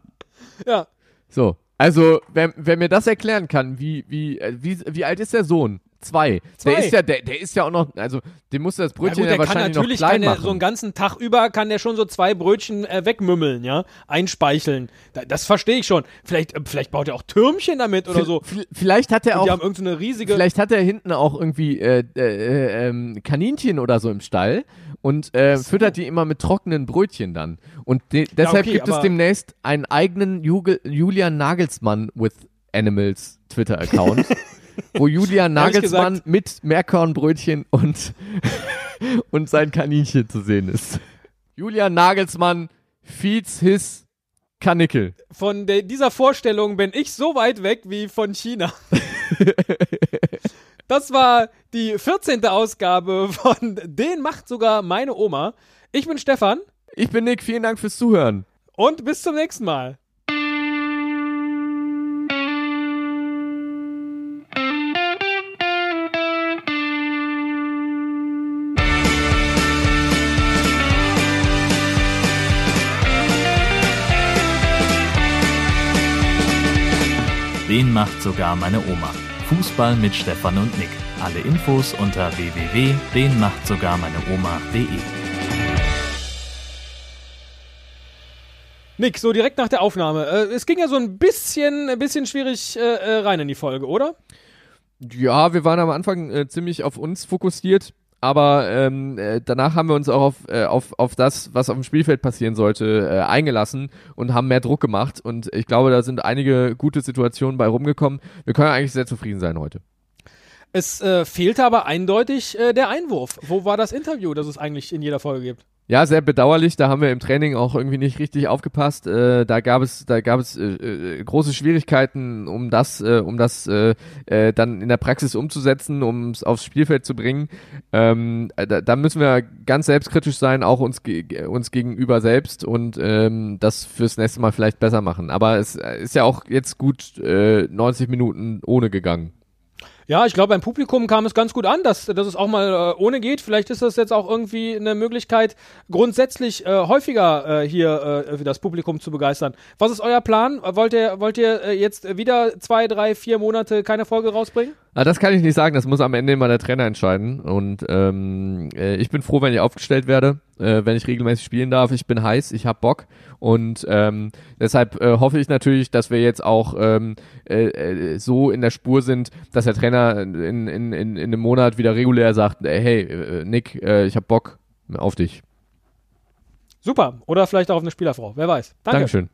Ja. So, also, wer, wer mir das erklären kann, wie, wie, äh, wie, wie alt ist der Sohn? Zwei. Zwei. Der ist ja, der, der ist ja auch noch, also dem muss das Ja Brötchen gut, ja, der kann wahrscheinlich noch natürlich klein kann machen. so einen ganzen Tag über kann der schon so zwei Brötchen äh, wegmümmeln, ja, einspeicheln. Da, das verstehe ich schon. Vielleicht, äh, vielleicht baut er auch Türmchen damit oder so. V- Vielleicht hat er Und die auch, haben irgendeine riesige. vielleicht hat er hinten auch irgendwie äh, äh, ähm, Kaninchen oder so im Stall und äh, füttert die immer mit trockenen Brötchen dann. Und de deshalb okay, gibt es demnächst einen eigenen Jugel Julian Nagelsmann with Animals Twitter-Account, <laughs> wo Julian Nagelsmann mit Meerkornbrötchen und, <laughs> und sein Kaninchen zu sehen ist. Julian Nagelsmann feeds his Kanickel. Von der, dieser Vorstellung bin ich so weit weg wie von China. <laughs> das war die 14. Ausgabe von Den macht sogar meine Oma. Ich bin Stefan Ich bin Nick, vielen Dank fürs Zuhören. und bis zum nächsten Mal. Macht sogar meine Oma. Fußball mit Stefan und Nick. Alle Infos unter www.denmachtsogarmeineoma.de. Nick, so direkt nach der Aufnahme. Äh, es ging ja so ein bisschen, ein bisschen schwierig äh, äh, rein in die Folge, oder? Ja, wir waren am Anfang äh, ziemlich auf uns fokussiert, aber ähm, äh, danach haben wir uns auch auf, äh, auf, auf das, was auf dem Spielfeld passieren sollte, äh, eingelassen und haben mehr Druck gemacht. Und ich glaube, da sind einige gute Situationen bei rumgekommen. Wir können eigentlich sehr zufrieden sein heute. Es äh, fehlte aber eindeutig äh, der Einwurf. Wo war das Interview, das es eigentlich in jeder Folge gibt? Ja, sehr bedauerlich. Da haben wir im Training auch irgendwie nicht richtig aufgepasst. Äh, da gab es, da gab es äh, äh, große Schwierigkeiten, um das, äh, um das äh, äh, dann in der Praxis umzusetzen, um es aufs Spielfeld zu bringen. Ähm, äh, da, da müssen wir ganz selbstkritisch sein, auch uns, ge uns gegenüber selbst und ähm, das fürs nächste Mal vielleicht besser machen. Aber es ist ja auch jetzt gut äh, 90 Minuten ohne gegangen. Ja, ich glaube, beim Publikum kam es ganz gut an, dass, dass es auch mal äh, ohne geht. Vielleicht ist das jetzt auch irgendwie eine Möglichkeit, grundsätzlich äh, häufiger äh, hier äh, das Publikum zu begeistern. Was ist euer Plan? Wollt ihr, wollt ihr äh, jetzt wieder zwei, drei, vier Monate keine Folge rausbringen? Ah, das kann ich nicht sagen, das muss am Ende immer der Trainer entscheiden. Und ähm, äh, ich bin froh, wenn ich aufgestellt werde, äh, wenn ich regelmäßig spielen darf. Ich bin heiß, ich hab Bock. Und ähm, deshalb äh, hoffe ich natürlich, dass wir jetzt auch ähm, äh, äh, so in der Spur sind, dass der Trainer in, in, in, in einem Monat wieder regulär sagt, hey, äh, Nick, ich hab Bock auf dich. Super. Oder vielleicht auch auf eine Spielerfrau. Wer weiß. Danke. Dankeschön.